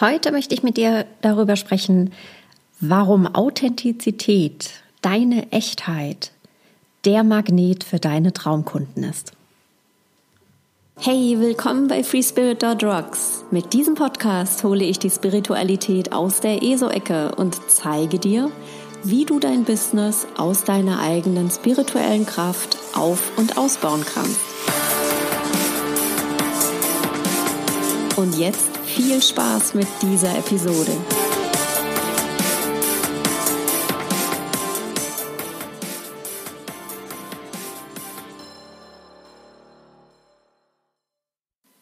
Heute möchte ich mit dir darüber sprechen, warum Authentizität, deine Echtheit, der Magnet für deine Traumkunden ist. Hey, willkommen bei FreeSpirit.rocks. Mit diesem Podcast hole ich die Spiritualität aus der ESO-Ecke und zeige dir, wie du dein Business aus deiner eigenen spirituellen Kraft auf- und ausbauen kannst. Und jetzt viel Spaß mit dieser Episode.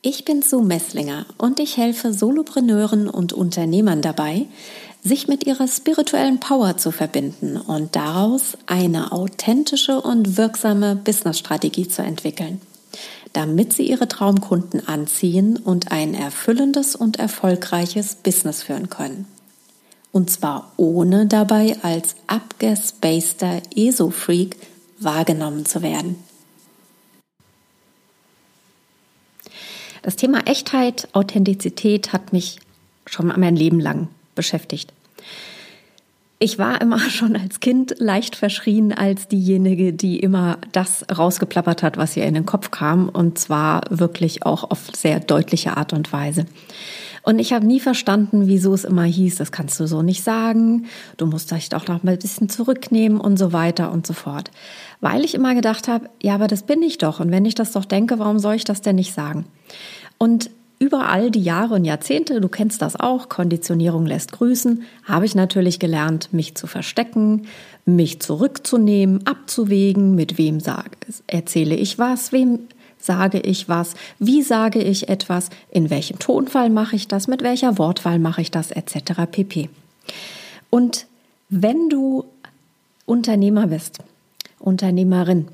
Ich bin Sue Messlinger und ich helfe Solopreneuren und Unternehmern dabei, sich mit ihrer spirituellen Power zu verbinden und daraus eine authentische und wirksame Businessstrategie zu entwickeln damit sie ihre Traumkunden anziehen und ein erfüllendes und erfolgreiches Business führen können. Und zwar ohne dabei als abgespaceter ESO-Freak wahrgenommen zu werden. Das Thema Echtheit, Authentizität hat mich schon mein Leben lang beschäftigt. Ich war immer schon als Kind leicht verschrien als diejenige, die immer das rausgeplappert hat, was ihr in den Kopf kam, und zwar wirklich auch auf sehr deutliche Art und Weise. Und ich habe nie verstanden, wieso es immer hieß, das kannst du so nicht sagen, du musst dich doch noch mal ein bisschen zurücknehmen und so weiter und so fort. Weil ich immer gedacht habe, ja, aber das bin ich doch. Und wenn ich das doch denke, warum soll ich das denn nicht sagen? Und über all die Jahre und Jahrzehnte, du kennst das auch, Konditionierung lässt grüßen, habe ich natürlich gelernt, mich zu verstecken, mich zurückzunehmen, abzuwägen, mit wem sage, erzähle ich was, wem sage ich was, wie sage ich etwas, in welchem Tonfall mache ich das, mit welcher Wortwahl mache ich das, etc. pp. Und wenn du Unternehmer bist, Unternehmerin,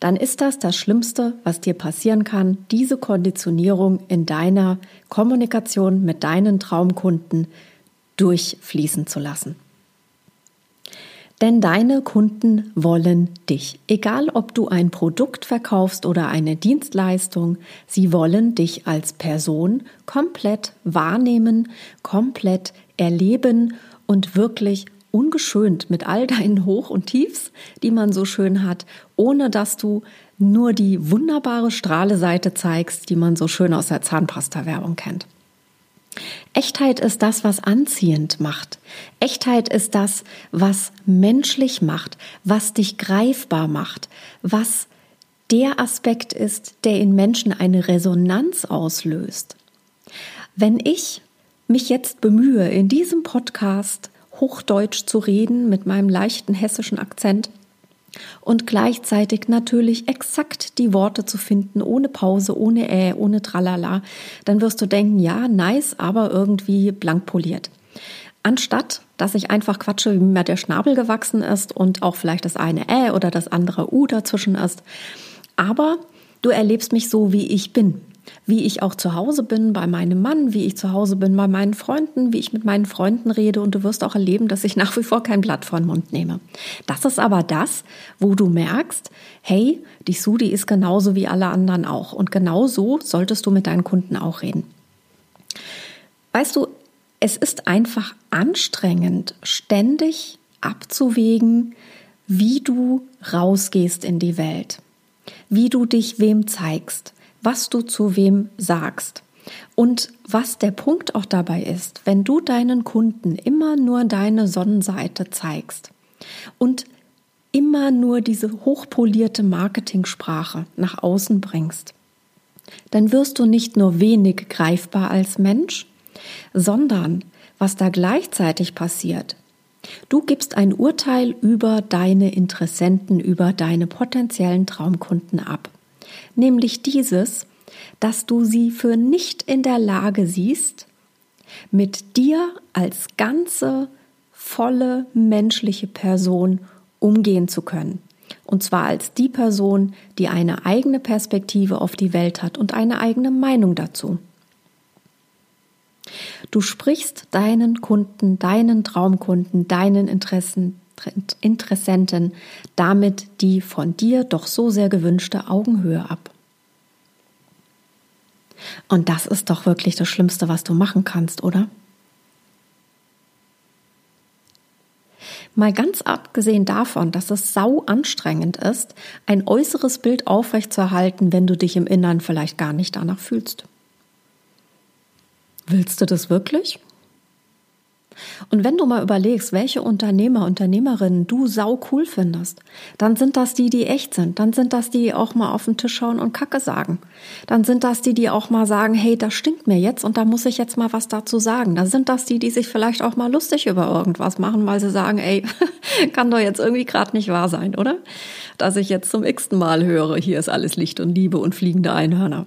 dann ist das das Schlimmste, was dir passieren kann, diese Konditionierung in deiner Kommunikation mit deinen Traumkunden durchfließen zu lassen. Denn deine Kunden wollen dich. Egal, ob du ein Produkt verkaufst oder eine Dienstleistung, sie wollen dich als Person komplett wahrnehmen, komplett erleben und wirklich ungeschönt mit all deinen Hoch- und Tiefs, die man so schön hat, ohne dass du nur die wunderbare Strahle-Seite zeigst, die man so schön aus der Zahnpasta-Werbung kennt. Echtheit ist das, was anziehend macht. Echtheit ist das, was menschlich macht, was dich greifbar macht, was der Aspekt ist, der in Menschen eine Resonanz auslöst. Wenn ich mich jetzt bemühe, in diesem Podcast Hochdeutsch zu reden mit meinem leichten hessischen Akzent und gleichzeitig natürlich exakt die Worte zu finden, ohne Pause, ohne Äh, ohne Tralala, dann wirst du denken, ja, nice, aber irgendwie blank poliert. Anstatt, dass ich einfach quatsche, wie mir der Schnabel gewachsen ist und auch vielleicht das eine Äh oder das andere U dazwischen ist. Aber du erlebst mich so, wie ich bin wie ich auch zu Hause bin bei meinem Mann, wie ich zu Hause bin bei meinen Freunden, wie ich mit meinen Freunden rede und du wirst auch erleben, dass ich nach wie vor kein Blatt vor den Mund nehme. Das ist aber das, wo du merkst, hey, die Sudi ist genauso wie alle anderen auch und genau so solltest du mit deinen Kunden auch reden. Weißt du, es ist einfach anstrengend, ständig abzuwägen, wie du rausgehst in die Welt, wie du dich wem zeigst, was du zu wem sagst. Und was der Punkt auch dabei ist, wenn du deinen Kunden immer nur deine Sonnenseite zeigst und immer nur diese hochpolierte Marketingsprache nach außen bringst, dann wirst du nicht nur wenig greifbar als Mensch, sondern was da gleichzeitig passiert, du gibst ein Urteil über deine Interessenten, über deine potenziellen Traumkunden ab nämlich dieses, dass du sie für nicht in der Lage siehst, mit dir als ganze, volle menschliche Person umgehen zu können. Und zwar als die Person, die eine eigene Perspektive auf die Welt hat und eine eigene Meinung dazu. Du sprichst deinen Kunden, deinen Traumkunden, deinen Interessen Interessenten damit die von dir doch so sehr gewünschte Augenhöhe ab. Und das ist doch wirklich das Schlimmste, was du machen kannst, oder? Mal ganz abgesehen davon, dass es sau anstrengend ist, ein äußeres Bild aufrechtzuerhalten, wenn du dich im Innern vielleicht gar nicht danach fühlst. Willst du das wirklich? Und wenn du mal überlegst, welche Unternehmer, Unternehmerinnen du sau cool findest, dann sind das die, die echt sind. Dann sind das die, die auch mal auf den Tisch schauen und Kacke sagen. Dann sind das die, die auch mal sagen, hey, das stinkt mir jetzt und da muss ich jetzt mal was dazu sagen. Dann sind das die, die sich vielleicht auch mal lustig über irgendwas machen, weil sie sagen, ey, kann doch jetzt irgendwie gerade nicht wahr sein, oder? Dass ich jetzt zum x-ten Mal höre, hier ist alles Licht und Liebe und fliegende Einhörner.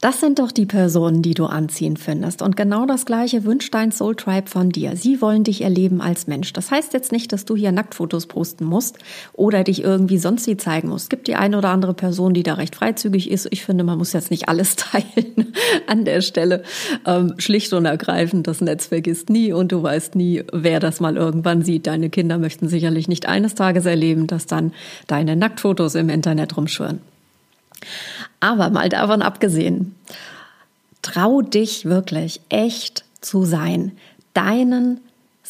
Das sind doch die Personen, die du anziehen findest. Und genau das Gleiche wünscht dein Soul Tribe von dir. Sie wollen dich erleben als Mensch. Das heißt jetzt nicht, dass du hier Nacktfotos posten musst oder dich irgendwie sonst wie zeigen musst. Es gibt die eine oder andere Person, die da recht freizügig ist. Ich finde, man muss jetzt nicht alles teilen an der Stelle. Ähm, schlicht und ergreifend, das Netz vergisst nie und du weißt nie, wer das mal irgendwann sieht. Deine Kinder möchten sicherlich nicht eines Tages erleben, dass dann deine Nacktfotos im Internet rumschwirren. Aber mal davon abgesehen, trau dich wirklich echt zu sein, deinen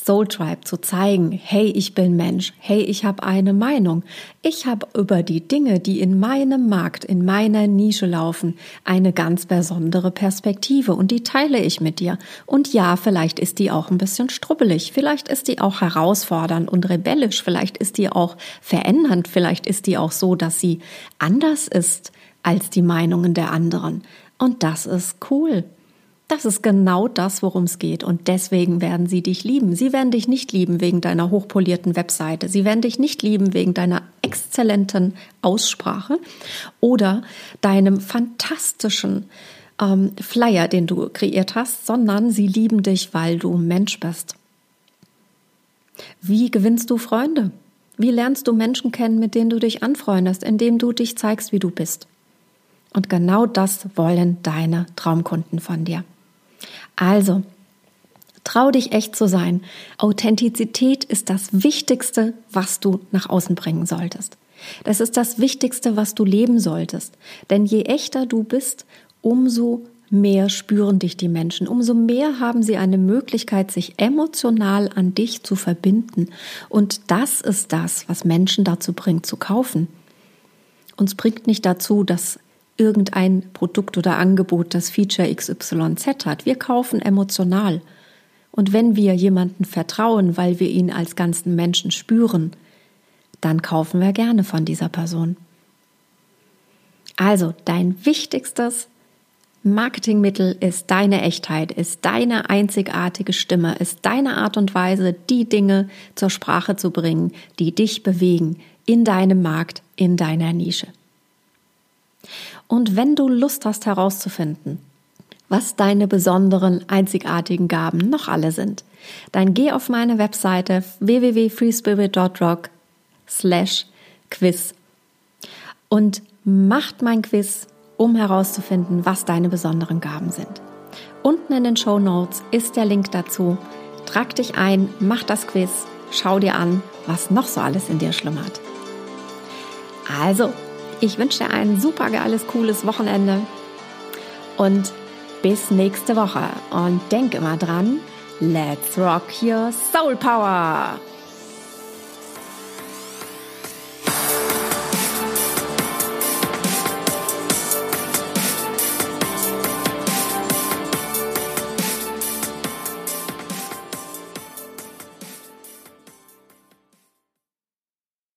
Soul Tribe zu zeigen, hey, ich bin Mensch, hey, ich habe eine Meinung. Ich habe über die Dinge, die in meinem Markt, in meiner Nische laufen, eine ganz besondere Perspektive und die teile ich mit dir. Und ja, vielleicht ist die auch ein bisschen strubbelig, vielleicht ist die auch herausfordernd und rebellisch, vielleicht ist die auch verändernd, vielleicht ist die auch so, dass sie anders ist als die Meinungen der anderen. Und das ist cool. Das ist genau das, worum es geht. Und deswegen werden sie dich lieben. Sie werden dich nicht lieben wegen deiner hochpolierten Webseite. Sie werden dich nicht lieben wegen deiner exzellenten Aussprache oder deinem fantastischen ähm, Flyer, den du kreiert hast, sondern sie lieben dich, weil du Mensch bist. Wie gewinnst du Freunde? Wie lernst du Menschen kennen, mit denen du dich anfreundest, indem du dich zeigst, wie du bist? Und genau das wollen deine Traumkunden von dir. Also, trau dich echt zu sein. Authentizität ist das Wichtigste, was du nach außen bringen solltest. Das ist das Wichtigste, was du leben solltest. Denn je echter du bist, umso mehr spüren dich die Menschen, umso mehr haben sie eine Möglichkeit, sich emotional an dich zu verbinden. Und das ist das, was Menschen dazu bringt, zu kaufen. Uns bringt nicht dazu, dass irgendein Produkt oder Angebot das Feature XYZ hat. Wir kaufen emotional. Und wenn wir jemanden vertrauen, weil wir ihn als ganzen Menschen spüren, dann kaufen wir gerne von dieser Person. Also dein wichtigstes Marketingmittel ist deine Echtheit, ist deine einzigartige Stimme, ist deine Art und Weise, die Dinge zur Sprache zu bringen, die dich bewegen in deinem Markt, in deiner Nische. Und wenn du Lust hast herauszufinden, was deine besonderen, einzigartigen Gaben noch alle sind, dann geh auf meine Webseite www.freespirit.rock slash quiz und macht mein Quiz, um herauszufinden, was deine besonderen Gaben sind. Unten in den Show Notes ist der Link dazu. Trag dich ein, mach das Quiz, schau dir an, was noch so alles in dir schlummert. Also, ich wünsche dir ein super geiles, cooles Wochenende und bis nächste Woche. Und denk immer dran, let's rock your soul power!